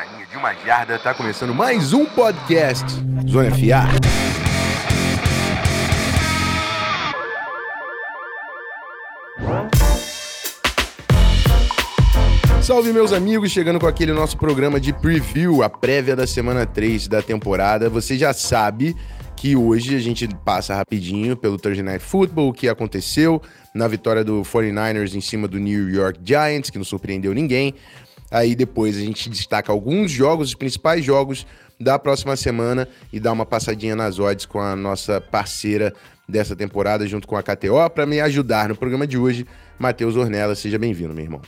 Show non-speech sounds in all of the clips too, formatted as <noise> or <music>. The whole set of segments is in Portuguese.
na linha de uma jarda, tá começando mais um podcast Zona FA. Salve meus amigos, chegando com aquele nosso programa de preview, a prévia da semana 3 da temporada. Você já sabe que hoje a gente passa rapidinho pelo Thursday Night Football, o que aconteceu na vitória do 49ers em cima do New York Giants, que não surpreendeu ninguém. Aí depois a gente destaca alguns jogos, os principais jogos da próxima semana e dá uma passadinha nas odds com a nossa parceira dessa temporada, junto com a KTO, para me ajudar no programa de hoje, Matheus Ornella. Seja bem-vindo, meu irmão.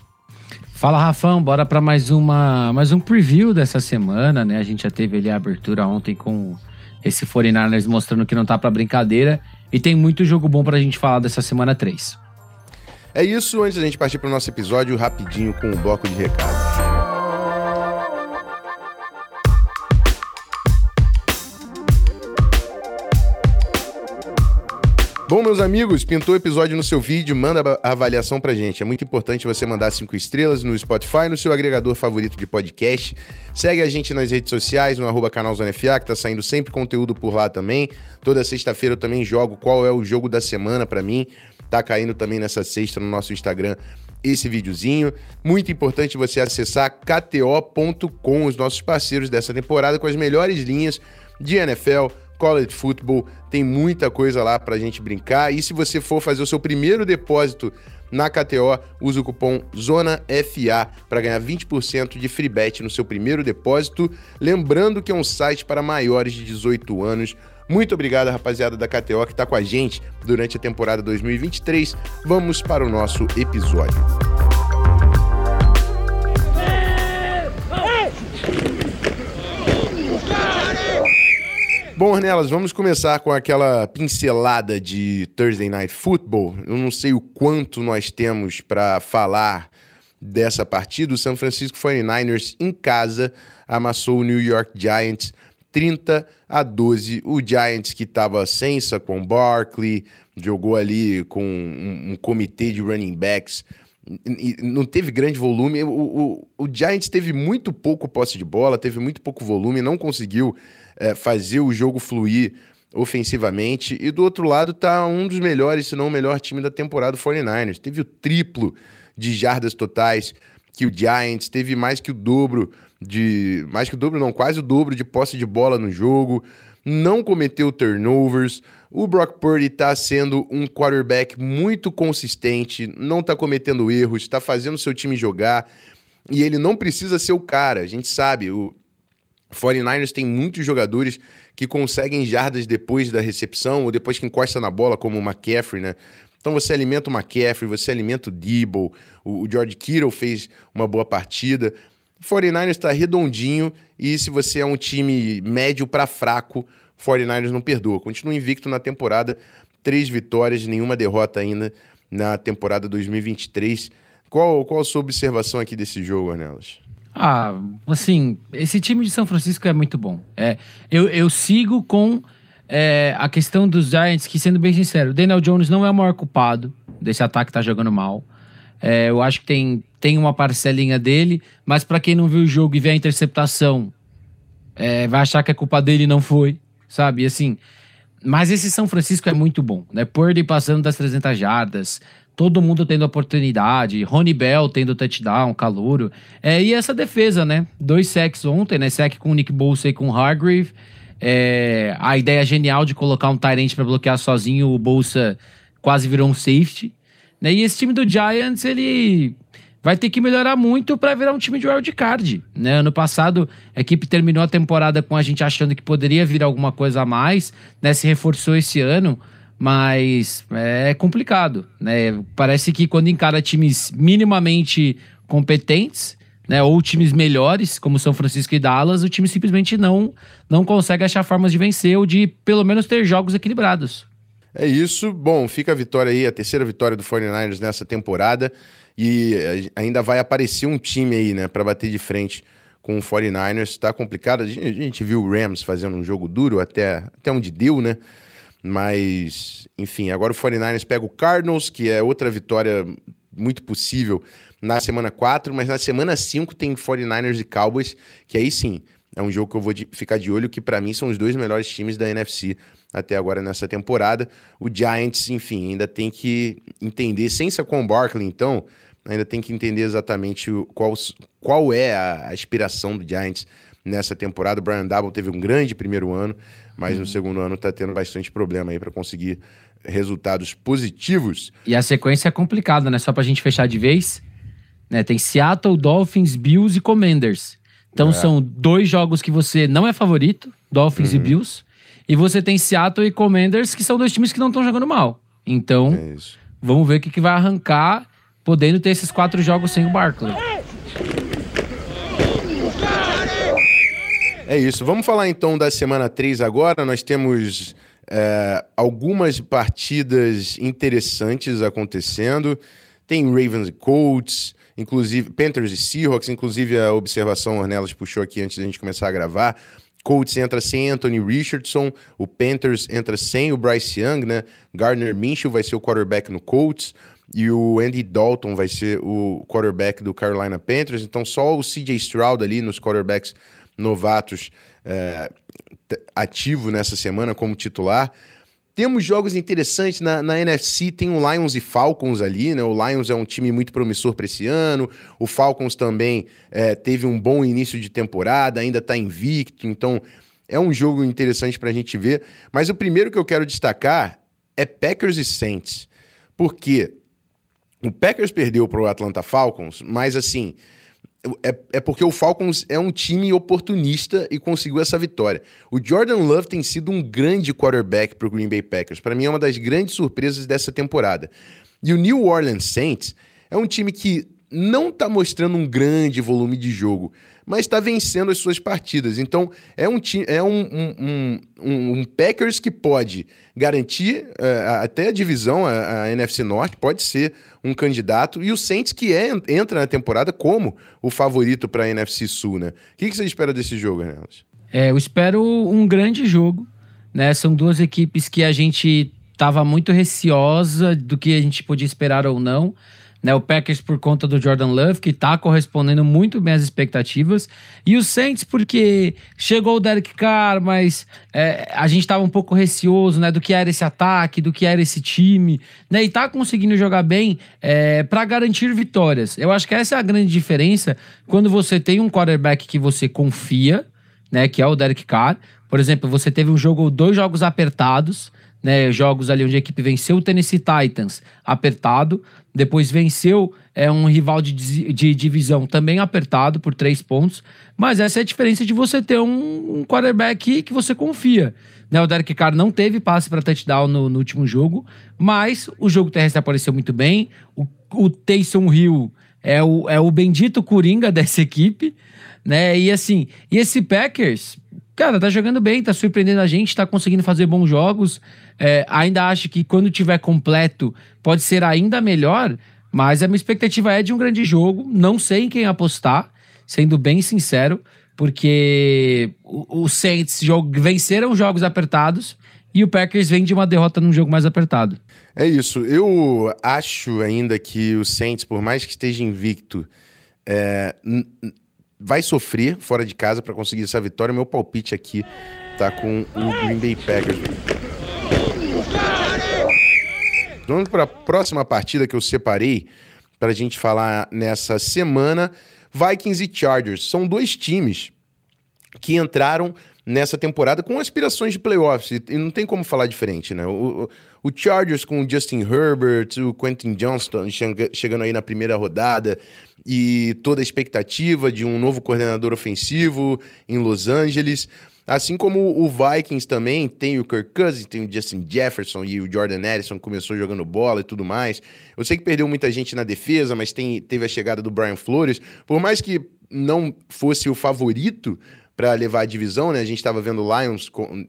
Fala, Rafão, bora para mais uma mais um preview dessa semana, né? A gente já teve ali a abertura ontem com esse 49ers mostrando que não tá para brincadeira e tem muito jogo bom pra gente falar dessa semana 3. É isso, antes da gente partir para o nosso episódio, rapidinho com o bloco de recados. Bom, meus amigos, pintou o episódio no seu vídeo, manda a avaliação pra gente. É muito importante você mandar cinco estrelas no Spotify, no seu agregador favorito de podcast. Segue a gente nas redes sociais, no arroba canal Zona FA, que tá saindo sempre conteúdo por lá também. Toda sexta-feira eu também jogo qual é o jogo da semana para mim. Tá caindo também nessa sexta no nosso Instagram esse videozinho. Muito importante você acessar kto.com, os nossos parceiros dessa temporada, com as melhores linhas de NFL, college football, tem muita coisa lá pra gente brincar. E se você for fazer o seu primeiro depósito na KTO, use o cupom ZONAFA para ganhar 20% de free bet no seu primeiro depósito. Lembrando que é um site para maiores de 18 anos. Muito obrigado, rapaziada da KTO, que está com a gente durante a temporada 2023. Vamos para o nosso episódio. Bom, Ornelas, vamos começar com aquela pincelada de Thursday Night Football. Eu não sei o quanto nós temos para falar dessa partida. O San Francisco 49ers em casa amassou o New York Giants 30 a 12. O Giants que estava sem com Barkley, jogou ali com um, um comitê de running backs não teve grande volume. O, o, o, Giants teve muito pouco posse de bola, teve muito pouco volume, não conseguiu é, fazer o jogo fluir ofensivamente. E do outro lado tá um dos melhores, se não o melhor time da temporada, o 49ers. Teve o triplo de jardas totais que o Giants, teve mais que o dobro de. Mais que o dobro, não, quase o dobro de posse de bola no jogo. Não cometeu turnovers. O Brock Purdy está sendo um quarterback muito consistente, não está cometendo erros, está fazendo seu time jogar. E ele não precisa ser o cara. A gente sabe, o, 49ers tem muitos jogadores que conseguem jardas depois da recepção ou depois que encosta na bola, como o McCaffrey, né? Então você alimenta o McCaffrey, você alimenta o Debo, o, George Kittle fez uma boa partida. O 49ers está redondinho e se você é um time médio para fraco, o 49ers não perdoa. Continua invicto na temporada, três vitórias, nenhuma derrota ainda na temporada 2023. Qual, qual a sua observação aqui desse jogo, Arnelas? Ah, assim, esse time de São Francisco é muito bom. É, eu, eu sigo com é, a questão dos Giants, que sendo bem sincero, o Daniel Jones não é o maior culpado desse ataque que tá jogando mal. É, eu acho que tem, tem uma parcelinha dele, mas para quem não viu o jogo e vê a interceptação, é, vai achar que a culpa dele não foi, sabe? Assim, mas esse São Francisco é muito bom, né? Purdy passando das 300 jardas, todo mundo tendo oportunidade, Rony Bell tendo touchdown, calouro. É, e essa defesa, né? Dois sacks ontem, né? Sack com o Nick Bolsa e com o Hargrave. É, a ideia genial de colocar um Tyrant para bloquear sozinho, o Bolsa quase virou um safety. Né? E esse time do Giants, ele vai ter que melhorar muito para virar um time de wildcard. Né? Ano passado, a equipe terminou a temporada com a gente achando que poderia vir alguma coisa a mais, né? se reforçou esse ano mas é complicado, né? Parece que quando encara times minimamente competentes, né, ou times melhores, como São Francisco e Dallas, o time simplesmente não não consegue achar formas de vencer ou de pelo menos ter jogos equilibrados. É isso. Bom, fica a vitória aí, a terceira vitória do 49ers nessa temporada e ainda vai aparecer um time aí, né, para bater de frente com o 49ers. Tá complicado. A gente viu o Rams fazendo um jogo duro até até onde deu, né? Mas, enfim, agora o 49ers pega o Cardinals, que é outra vitória muito possível na semana 4, mas na semana 5 tem 49ers e Cowboys, que aí sim é um jogo que eu vou de, ficar de olho, que para mim são os dois melhores times da NFC até agora nessa temporada. O Giants, enfim, ainda tem que entender, sem com o Barkley, então, ainda tem que entender exatamente qual, qual é a aspiração do Giants nessa temporada. O Brian Double teve um grande primeiro ano, mas uhum. no segundo ano está tendo bastante problema aí para conseguir resultados positivos. E a sequência é complicada, né? Só para a gente fechar de vez. Né? Tem Seattle, Dolphins, Bills e Commanders. Então é. são dois jogos que você não é favorito, Dolphins uhum. e Bills. E você tem Seattle e Commanders, que são dois times que não estão jogando mal. Então, é vamos ver o que, que vai arrancar, podendo ter esses quatro jogos sem o Barkley. É isso. Vamos falar então da semana 3 agora. Nós temos é, algumas partidas interessantes acontecendo. Tem Ravens e Colts, inclusive Panthers e Seahawks, inclusive a observação Ornelas puxou aqui antes da gente começar a gravar. Colts entra sem Anthony Richardson, o Panthers entra sem o Bryce Young, né? Gardner Minshew vai ser o quarterback no Colts e o Andy Dalton vai ser o quarterback do Carolina Panthers. Então só o CJ Stroud ali nos quarterbacks novatos é, ativo nessa semana como titular. Temos jogos interessantes na, na, NFC, tem o Lions e Falcons ali, né? O Lions é um time muito promissor para esse ano, o Falcons também é, teve um bom início de temporada, ainda está invicto, então é um jogo interessante para a gente ver. Mas o primeiro que eu quero destacar é Packers e Saints, porque o Packers perdeu para o Atlanta Falcons, mas assim, é, é porque o Falcons é um time oportunista e conseguiu essa vitória. O Jordan Love tem sido um grande quarterback para o Green Bay Packers. Para mim é uma das grandes surpresas dessa temporada. E o New Orleans Saints é um time que não está mostrando um grande volume de jogo, mas está vencendo as suas partidas. Então, é um, é um, um, um, um Packers que pode garantir uh, até a divisão, a, a, NFC Norte, pode ser um candidato, e o Saints que é, entra na temporada como o favorito para a NFC Sul, né? O que, que você espera desse jogo, Renato? É, eu espero um grande jogo, né? São duas equipes que a gente estava muito receosa do que a gente podia esperar ou não. Né, o Packers por conta do Jordan Love, que está correspondendo muito bem às expectativas. E o Saints porque chegou o Derek Carr, mas é, a gente estava um pouco receoso né, do que era esse ataque, do que era esse time. Né, e está conseguindo jogar bem é, para garantir vitórias. Eu acho que essa é a grande diferença quando você tem um quarterback que você confia, né, que é o Derek Carr. Por exemplo, você teve um jogo, dois jogos apertados né, jogos ali onde a equipe venceu o Tennessee Titans apertado, depois venceu é, um rival de, de divisão também apertado por três pontos, mas essa é a diferença de você ter um, um quarterback que você confia. Né, o Derek Carr não teve passe para touchdown no, no, último jogo, mas o jogo terrestre apareceu muito bem. O, o Taysom Hill é o, é o bendito coringa <laughs> dessa equipe, né? E assim, e esse Packers, cara, tá jogando bem, tá surpreendendo a gente, tá conseguindo fazer bons jogos. É, ainda acho que quando tiver completo pode ser ainda melhor, mas a minha expectativa é de um grande jogo. Não sei em quem apostar, sendo bem sincero, porque os Saints venceram jogos apertados e o Packers vem de uma derrota num jogo mais apertado. É isso. Eu acho ainda que o Saints, por mais que esteja invicto, é, vai sofrer fora de casa para conseguir essa vitória. Meu palpite aqui tá com o Green Bay Packers. Vamos para a próxima partida que eu separei para a gente falar nessa semana. Vikings e Chargers são dois times que entraram nessa temporada com aspirações de playoffs e não tem como falar diferente, né? O, o Chargers com o Justin Herbert, o Quentin Johnston chegando aí na primeira rodada e toda a expectativa de um novo coordenador ofensivo em Los Angeles. Assim como o Vikings também tem o Kirk Cousins, tem o Justin Jefferson e o Jordan Addison começou jogando bola e tudo mais. Eu sei que perdeu muita gente na defesa, mas tem, teve a chegada do Brian Flores. Por mais que não fosse o favorito para levar a divisão, né? A gente estava vendo o Lions com,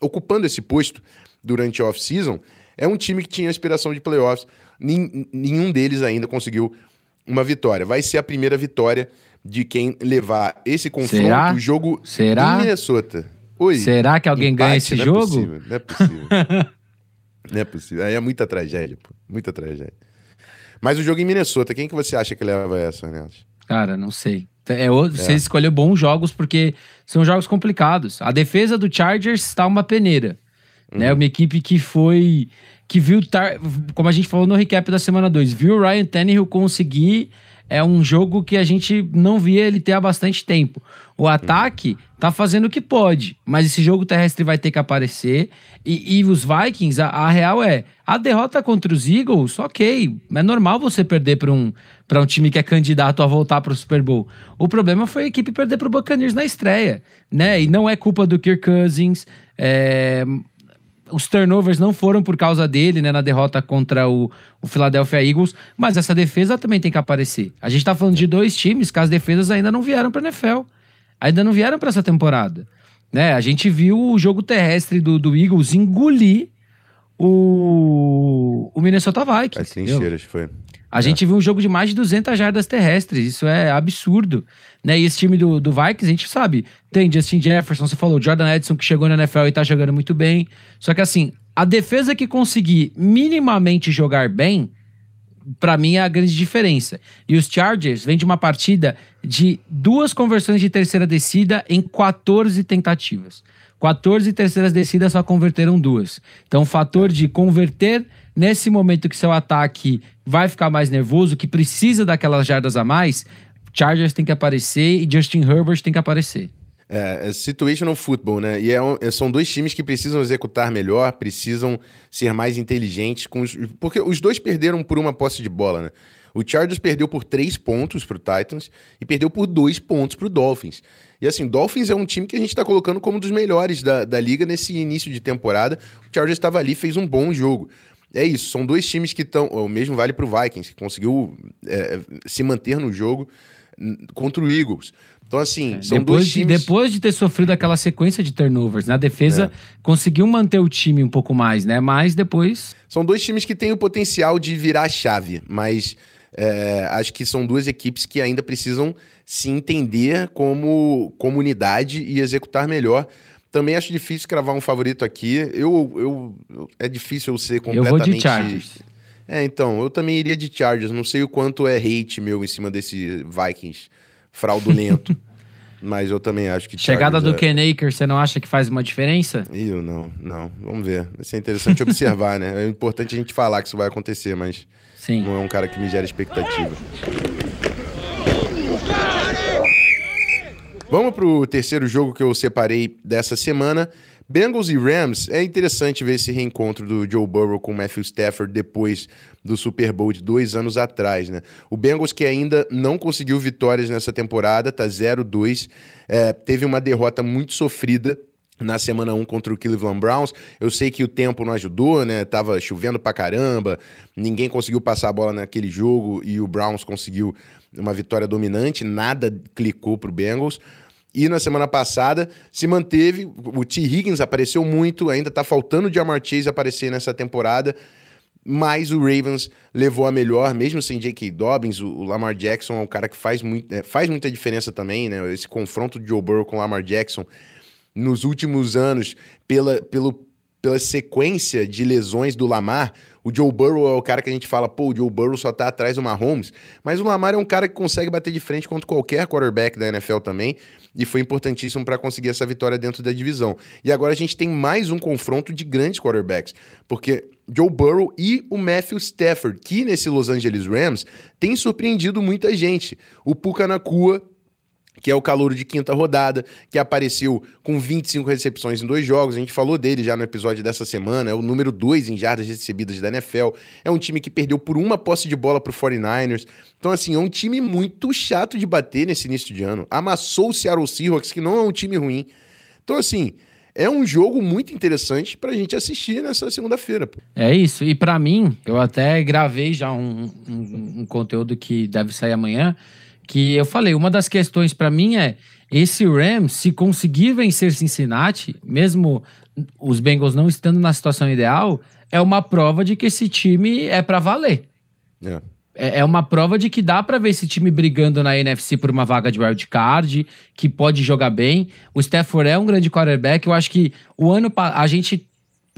ocupando esse posto durante a off-season. É um time que tinha aspiração de playoffs. Nenhum deles ainda conseguiu uma vitória. Vai ser a primeira vitória de quem levar esse confronto, Será? o jogo Será? em Minnesota. Oi, Será que alguém empate, ganha esse não é jogo? É possível, não é possível. <laughs> não é possível. Aí é muita tragédia, pô. Muita tragédia. Mas o jogo em Minnesota, quem que você acha que leva essa, Renato? Cara, não sei. É, você é. escolheu bons jogos porque são jogos complicados. A defesa do Chargers está uma peneira. Né? Uhum. Né? Uma equipe que foi. que viu, tar, como a gente falou no recap da semana 2, viu o Ryan Tannehill conseguir. É um jogo que a gente não via ele ter há bastante tempo. O ataque tá fazendo o que pode, mas esse jogo terrestre vai ter que aparecer. E, e os Vikings, a, a, real é, a derrota contra os Eagles, ok, é normal você perder para um, um time que é candidato a voltar para o Super Bowl. O problema foi a equipe perder para o Buccaneers na estreia, né? E não é culpa do Kirk Cousins. É, os turnovers não foram por causa dele, né, na derrota contra o, o Philadelphia Eagles, mas essa defesa também tem que aparecer. A gente tá falando de dois times que as defesas ainda não vieram para NFL ainda não vieram para essa temporada. Né? A gente viu o jogo terrestre do, do Eagles engolir o, o Minnesota Vikings. Assim, cheiras, foi. A é. gente viu um jogo de mais de 200 jardas terrestres, isso é absurdo. Né? E esse time do, do Vikings, a gente sabe, tem Justin Jefferson, você falou, Jordan Edson que chegou na NFL e tá jogando muito bem. Só que assim, a defesa que conseguir minimamente jogar bem, para mim é a grande diferença. E os Chargers vêm de uma partida de duas conversões de terceira descida em 14 tentativas. 14 terceiras descidas só converteram duas. Então, o fator de converter nesse momento que seu ataque vai ficar mais nervoso, que precisa daquelas jardas a mais, Chargers tem que aparecer e Justin Herbert tem que aparecer. É, é situational football, né? E é um, é, são dois times que precisam executar melhor, precisam ser mais inteligentes, com os, porque os dois perderam por uma posse de bola, né? O Chargers perdeu por três pontos para o Titans e perdeu por dois pontos para o Dolphins. E assim, Dolphins é um time que a gente está colocando como um dos melhores da, da liga nesse início de temporada. O Chargers estava ali, fez um bom jogo. É isso, são dois times que estão. O mesmo vale para o Vikings, que conseguiu é, se manter no jogo contra o Eagles. Então, assim, é, são depois dois times... De, depois de ter sofrido aquela sequência de turnovers, né? A defesa é. conseguiu manter o time um pouco mais, né? Mas depois... São dois times que têm o potencial de virar a chave, mas é, acho que são duas equipes que ainda precisam se entender como comunidade e executar melhor. Também acho difícil cravar um favorito aqui. Eu, eu, é difícil eu ser completamente... Eu vou de Chargers. É, então, eu também iria de Chargers. Não sei o quanto é hate meu em cima desse Vikings fraudulento. <laughs> mas eu também acho que. Chegada do é... Ken você não acha que faz uma diferença? Eu não, não. Vamos ver. Vai ser interessante observar, né? É importante a gente falar que isso vai acontecer, mas Sim. não é um cara que me gera expectativa. Vamos pro terceiro jogo que eu separei dessa semana. Bengals e Rams, é interessante ver esse reencontro do Joe Burrow com o Matthew Stafford depois do Super Bowl de dois anos atrás, né? O Bengals que ainda não conseguiu vitórias nessa temporada, tá 0-2, é, teve uma derrota muito sofrida na semana 1 contra o Cleveland Browns. Eu sei que o tempo não ajudou, né? Tava chovendo pra caramba, ninguém conseguiu passar a bola naquele jogo e o Browns conseguiu uma vitória dominante, nada clicou pro Bengals. E na semana passada se manteve, o T. Higgins apareceu muito, ainda tá faltando o Jamar Chase aparecer nessa temporada, mas o Ravens levou a melhor, mesmo sem J.K. Dobbins, o Lamar Jackson é um cara que faz, muito, é, faz muita diferença também, né? Esse confronto de Joe Burrow com o Lamar Jackson nos últimos anos, pela, pelo, pela sequência de lesões do Lamar, o Joe Burrow é o cara que a gente fala, pô, o Joe Burrow só tá atrás do Mahomes, mas o Lamar é um cara que consegue bater de frente contra qualquer quarterback da NFL também e foi importantíssimo para conseguir essa vitória dentro da divisão. E agora a gente tem mais um confronto de grandes quarterbacks, porque Joe Burrow e o Matthew Stafford, que nesse Los Angeles Rams tem surpreendido muita gente. O Puka Nakua que é o calouro de quinta rodada, que apareceu com 25 recepções em dois jogos. A gente falou dele já no episódio dessa semana. É o número 2 em jardas recebidas da NFL. É um time que perdeu por uma posse de bola para o 49ers. Então, assim, é um time muito chato de bater nesse início de ano. Amassou o Seattle Seahawks, que não é um time ruim. Então, assim, é um jogo muito interessante para a gente assistir nessa segunda-feira. É isso. E para mim, eu até gravei já um, um, um conteúdo que deve sair amanhã que eu falei, uma das questões para mim é esse Rams, se conseguir vencer Cincinnati, mesmo os Bengals não estando na situação ideal, é uma prova de que esse time é para valer. É. é. É uma prova de que dá para ver esse time brigando na NFC por uma vaga de wild card, que pode jogar bem. O Stafford é um grande quarterback. Eu acho que o ano a gente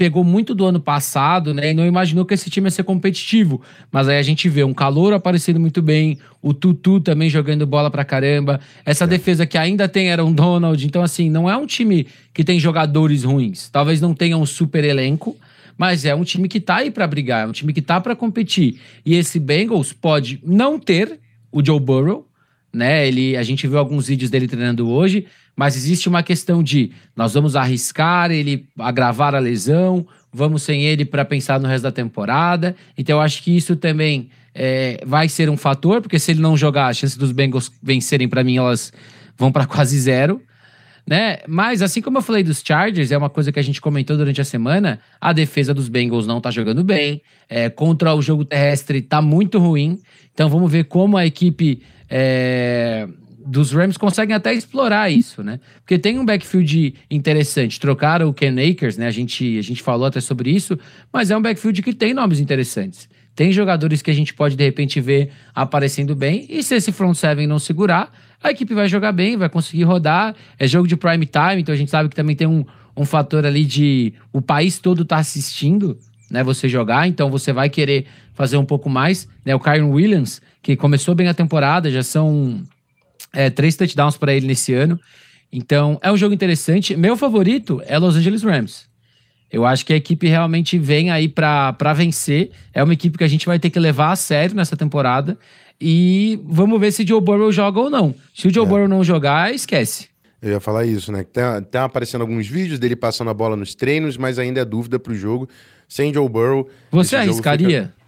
pegou muito do ano passado, né? E não imaginou que esse time ia ser competitivo. Mas aí a gente vê um calor aparecendo muito bem, o Tutu também jogando bola pra caramba. Essa é. defesa que ainda tem era um Donald. Então, assim, não é um time que tem jogadores ruins. Talvez não tenha um super elenco, mas é um time que tá aí para brigar, é um time que tá para competir. E esse Bengals pode não ter o Joe Burrow, né? Ele, a gente viu alguns vídeos dele treinando hoje, mas existe uma questão de nós vamos arriscar ele agravar a lesão, vamos sem ele para pensar no resto da temporada. Então eu acho que isso também é, vai ser um fator, porque se ele não jogar, a chance dos Bengals vencerem para mim elas vão para <laughs> quase zero. Né? Mas assim como eu falei dos Chargers, é uma coisa que a gente comentou durante a semana, a defesa dos Bengals não tá jogando bem, é, contra o jogo terrestre tá muito ruim. Então vamos ver como a equipe é, dos Rams conseguem até explorar isso, né? Porque tem um backfield interessante. Trocaram o Ken Akers, né? A gente, a gente falou até sobre isso, mas é um backfield que tem nomes interessantes. Tem jogadores que a gente pode, de repente, ver aparecendo bem. E se esse front seven não segurar, a equipe vai jogar bem, vai conseguir rodar. É jogo de prime time, então a gente sabe que também tem um, um fator ali de o país todo tá assistindo, né? Você jogar, então você vai querer fazer um pouco mais. Né? O Kyron Williams, que começou bem a temporada, já são é, três touchdowns para ele nesse ano. Então, é um jogo interessante. Meu favorito é Los Angeles Rams. Eu acho que a equipe realmente vem aí para vencer. É uma equipe que a gente vai ter que levar a sério nessa temporada. E vamos ver se Joe Burrow joga ou não. Se o Joe é. Burrow não jogar, esquece. Eu ia falar isso, né? Tá, tá aparecendo alguns vídeos dele passando a bola nos treinos, mas ainda é dúvida pro jogo. Sem Joe Burrow. Você arriscaria? Fica...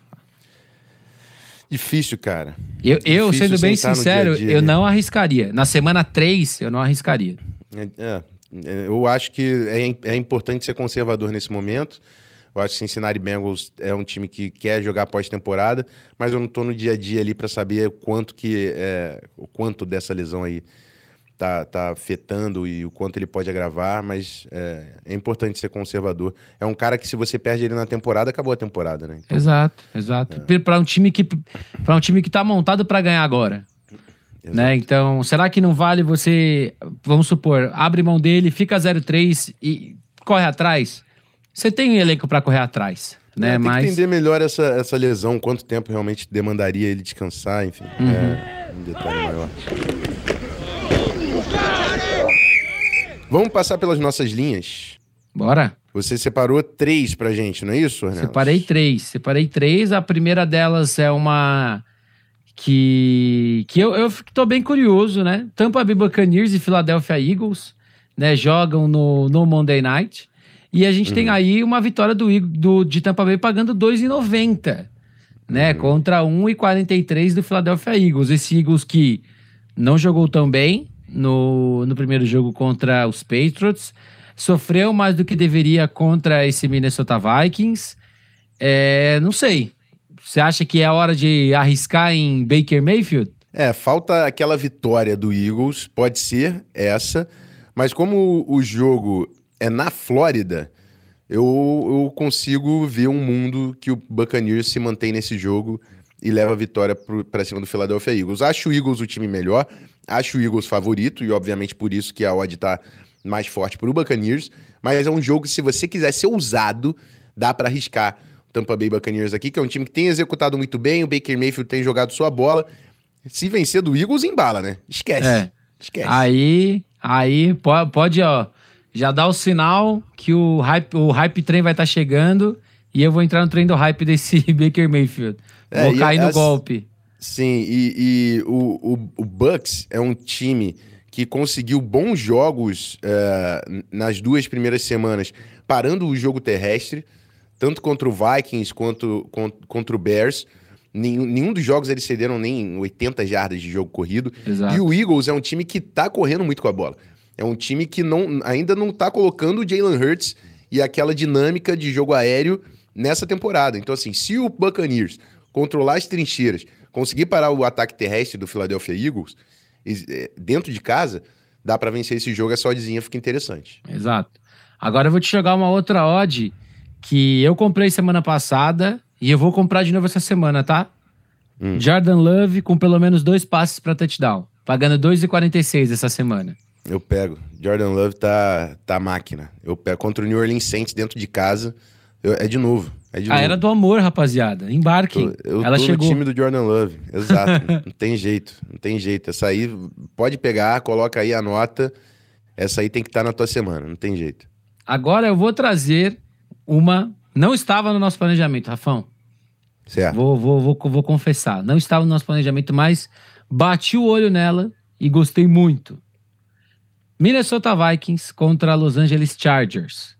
Difícil, cara. Eu, eu Difícil sendo bem sincero, dia -dia, eu né? não arriscaria. Na semana 3, eu não arriscaria. É, é, é, eu acho que é, é importante ser conservador nesse momento. Eu acho que Cincinnati Bengals é um time que quer jogar pós-temporada, mas eu não estou no dia a dia ali para saber quanto que é, o quanto dessa lesão aí tá, tá afetando e o quanto ele pode agravar, mas é, é, importante ser conservador. É um cara que se você perde ele na temporada, acabou a temporada, né? Então, exato, exato. É. Para um time que para um time que tá montado para ganhar agora. Né? Então, será que não vale você, vamos supor, abre mão dele, fica 0-3 e corre atrás? Você tem um elenco para correr atrás. Né? É, tem Mas... que entender melhor essa, essa lesão, quanto tempo realmente demandaria ele descansar, enfim. Uhum. É um detalhe maior. Vamos passar pelas nossas linhas. Bora. Você separou três pra gente, não é isso, Renato? Separei três. Separei três. A primeira delas é uma que, que eu, eu tô bem curioso, né? Tampa Bay Buccaneers e Philadelphia Eagles né, jogam no, no Monday Night. E a gente uhum. tem aí uma vitória do, do, de Tampa Bay pagando 2,90, né? Uhum. Contra 1,43 do Philadelphia Eagles. Esse Eagles que não jogou tão bem, no, no primeiro jogo contra os Patriots. Sofreu mais do que deveria contra esse Minnesota Vikings. É, não sei. Você acha que é hora de arriscar em Baker Mayfield? É, falta aquela vitória do Eagles, pode ser essa, mas como o jogo é na Flórida, eu, eu consigo ver um mundo que o Buccaneers se mantém nesse jogo e leva a vitória para cima do Philadelphia Eagles. Acho o Eagles o time melhor, Acho o Eagles favorito e, obviamente, por isso que a odd tá mais forte para o Buccaneers. Mas é um jogo que, se você quiser ser ousado, dá para arriscar o Tampa Bay Buccaneers aqui, que é um time que tem executado muito bem. O Baker Mayfield tem jogado sua bola. Se vencer do Eagles, embala, né? Esquece. É. Esquece. Aí, aí pode, pode, ó, já dá o sinal que o hype, o hype trem vai estar tá chegando e eu vou entrar no trem do hype desse <laughs> Baker Mayfield. É, vou cair no as... golpe. Sim, e, e o, o, o, Bucks é um time que conseguiu bons jogos uh, nas duas primeiras semanas, parando o jogo terrestre, tanto contra o Vikings quanto contra o Bears. Nenhum, nenhum dos jogos eles cederam nem 80 jardas de jogo corrido. Exato. E o Eagles é um time que tá correndo muito com a bola. É um time que não, ainda não tá colocando o Jalen Hurts e aquela dinâmica de jogo aéreo nessa temporada. Então, assim, se o Buccaneers controlar as trincheiras, conseguir parar o ataque terrestre do Philadelphia Eagles é, dentro de casa, dá para vencer esse jogo, essa oddzinha fica interessante. Exato. Agora eu vou te jogar uma outra odd que eu comprei semana passada e eu vou comprar de novo essa semana, tá? Hum. Jordan Love com pelo menos dois passes para touchdown, pagando 2,46 essa semana. Eu pego. Jordan Love tá, tá máquina. Eu pego contra o New Orleans Saints dentro de casa. eu- é de novo. É A novo. era do amor, rapaziada. Embarquem. Tô- eu Ela tô chegou. no time do Jordan Love. Exato. <laughs> não tem jeito. Não tem jeito. Essa aí pode pegar, coloca aí a nota. Essa aí tem que estar na tua semana. Não tem jeito. Agora eu vou trazer uma. Não estava no nosso planejamento, Rafão. Certo. Vou, vou, vou, vou confessar. Não estava no nosso planejamento, mas bati o olho nela e gostei muito. Minnesota Vikings contra Los Angeles Chargers.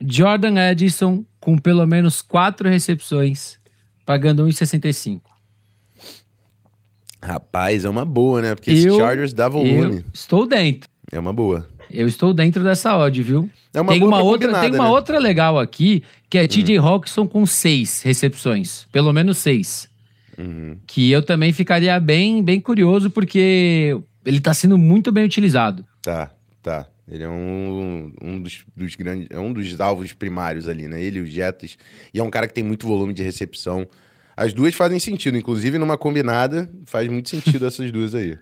Jordan Edison com pelo menos quatro recepções, pagando 1,65. Rapaz, é uma boa, né? Porque esse Eu- Chargers dá volume. Estou dentro. É uma boa. Eu estou dentro dessa odd, viu? É uma tem boa uma outra, tem uma né? Outra legal aqui, que é TJ Hawkinson com seis recepções, pelo menos seis. Uhum. Que eu também ficaria bem, bem curioso, porque ele tá sendo muito bem utilizado. Tá, tá. Ele é um, um dos, dos grandes. É um dos alvos primários ali, né? Ele os Jetas. E é um cara que tem muito volume de recepção. As duas fazem sentido, inclusive numa combinada, faz muito sentido <laughs> essas duas aí.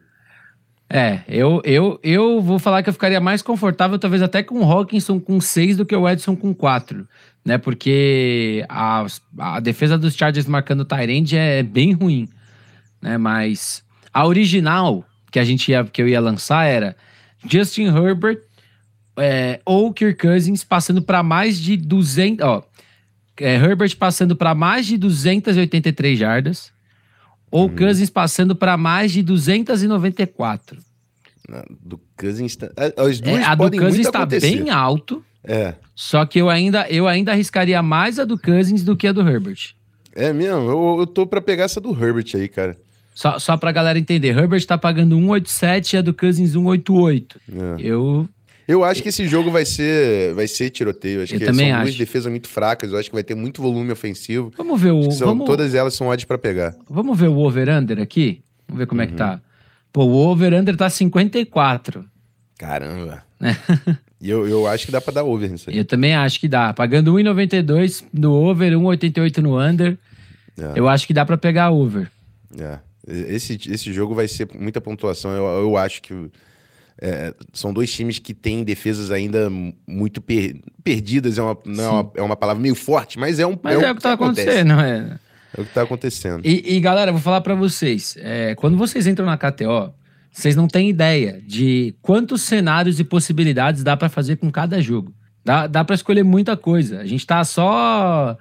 É, eu, eu, eu vou falar que eu ficaria mais confortável, talvez até com o Hawkinson com seis do que o Edson com quatro, né? Porque a, a defesa dos Chargers marcando o Tyrande é bem ruim, né? Mas a original que a gente ia, que eu ia lançar era Justin Herbert é, ou Kirk Cousins passando para mais de 200, ó, é, Herbert passando para mais de 283 jardas ou Cousins passando para mais de 294. Na- Do Cousins. tá- a- As duas É, a do Cousins está bem alto, É. só que eu ainda, eu ainda arriscaria mais a do Cousins do que a do Herbert. É mesmo, eu, eu tô pra pegar essa do Herbert aí, cara. Só, só pra galera entender, Herbert tá pagando 187 e a do Cousins 188. É. Eu, Eu acho que esse jogo vai ser, vai ser tiroteio. Acho Eu que também são duas acho. defesas muito fracas. Eu acho que vai ter muito volume ofensivo. vamos ver o, São, vamos, Todas elas são odds pra pegar. vamos ver o over-under aqui? Vamos ver como é Uhum. que tá. Pô, o over-under tá 54. Caramba. <laughs> e eu, eu acho que dá pra dar over nisso aí. Eu também acho que dá. Pagando 1,92 no over, 1,88 no under. É. Eu acho que dá pra pegar over. É. Esse, esse jogo vai ser muita pontuação. Eu, eu acho que é, são dois times que têm defesas ainda muito per- perdidas. É uma, não é, uma, é uma palavra meio forte, mas é um Mas é, o que tá acontece. acontecendo, é. É o que tá acontecendo. E, e, galera, vou falar pra vocês. é, quando vocês entram na KTO, vocês não têm ideia de quantos cenários e possibilidades dá pra fazer com cada jogo. Dá, dá para escolher muita coisa. A gente tá só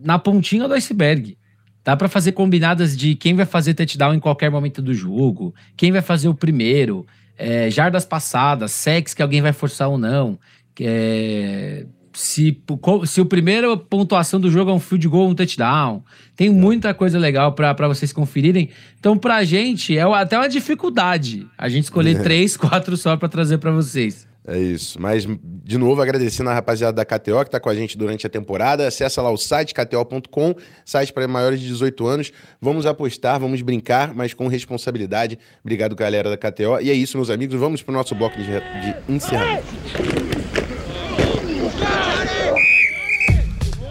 na pontinha do iceberg. Dá pra fazer combinadas de quem vai fazer touchdown em qualquer momento do jogo, quem vai fazer o primeiro, é, jardas passadas, sex que alguém vai forçar ou não. é, se, se o primeiro pontuação do jogo é um field goal ou um touchdown. Tem muita coisa legal pra vocês conferirem. Então, pra gente, é até uma dificuldade a gente escolher três, quatro só pra trazer pra vocês. É isso. Mas, de novo, agradecendo a rapaziada da KTO que tá com a gente durante a temporada. Acessa lá o site, kto.com, site para maiores de 18 anos. Vamos apostar, vamos brincar, mas com responsabilidade. Obrigado, galera da KTO. E é isso, meus amigos. Vamos pro nosso bloco de, de encerramento.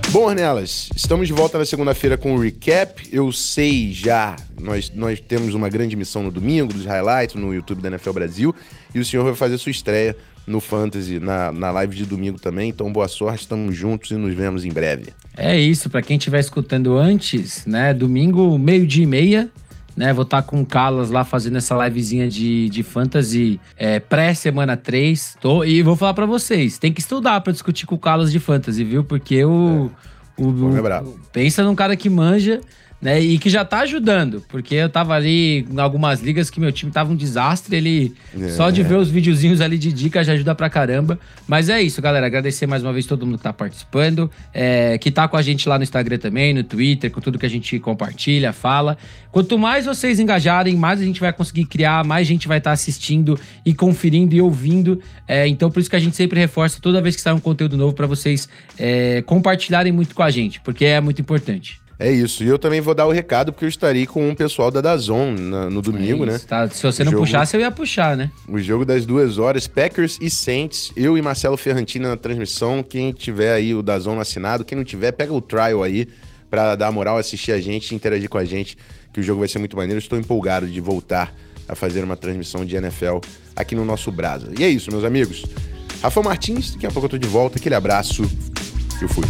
Bom, Ornelas, estamos de volta na segunda-feira com o recap. Eu sei já, nós, nós temos uma grande missão no domingo, dos highlights no YouTube da NFL Brasil. E o senhor vai fazer sua estreia no Fantasy, na, na live de domingo também. Então, boa sorte, estamos juntos e nos vemos em breve. É isso, pra quem estiver escutando antes, né? Domingo, meio-dia e meia, né? Vou estar com o Carlos lá fazendo essa livezinha de, de fantasy é, pré-semana 3. Tô, e vou falar pra vocês: tem que estudar pra discutir com o Carlos de fantasy, viu? Porque o. o, é o- brabo. pensa num cara que manja. Né, e que já tá ajudando, porque eu tava ali em algumas ligas que meu time tava um desastre, ele É. só de ver os videozinhos ali de dica já ajuda pra caramba. Mas é isso, galera. Agradecer mais uma vez todo mundo que tá participando, é, que tá com a gente lá no Instagram também, no Twitter, com tudo que a gente compartilha, fala. Quanto mais vocês engajarem, mais a gente vai conseguir criar, mais gente vai estar assistindo e conferindo e ouvindo. É, então, por isso que a gente sempre reforça toda vez que sai um conteúdo novo pra vocês é, compartilharem muito com a gente, porque é muito importante. É isso. E eu também vou dar o recado, porque eu estarei com o pessoal da Dazon na- no domingo, É né? tá? Se você não Jogo- puxasse, eu ia puxar, né? O jogo das duas horas, Packers e Saints. Eu e Marcelo Ferrantino na transmissão. Quem tiver aí o Dazon assinado, quem não tiver, pega o trial aí pra dar moral, assistir a gente, interagir com a gente, que o jogo vai ser muito maneiro. Estou empolgado de voltar a fazer uma transmissão de NFL aqui no nosso Brasa. E é isso, meus amigos. Rafa Martins, daqui a pouco eu tô de volta. Aquele abraço. Eu fui.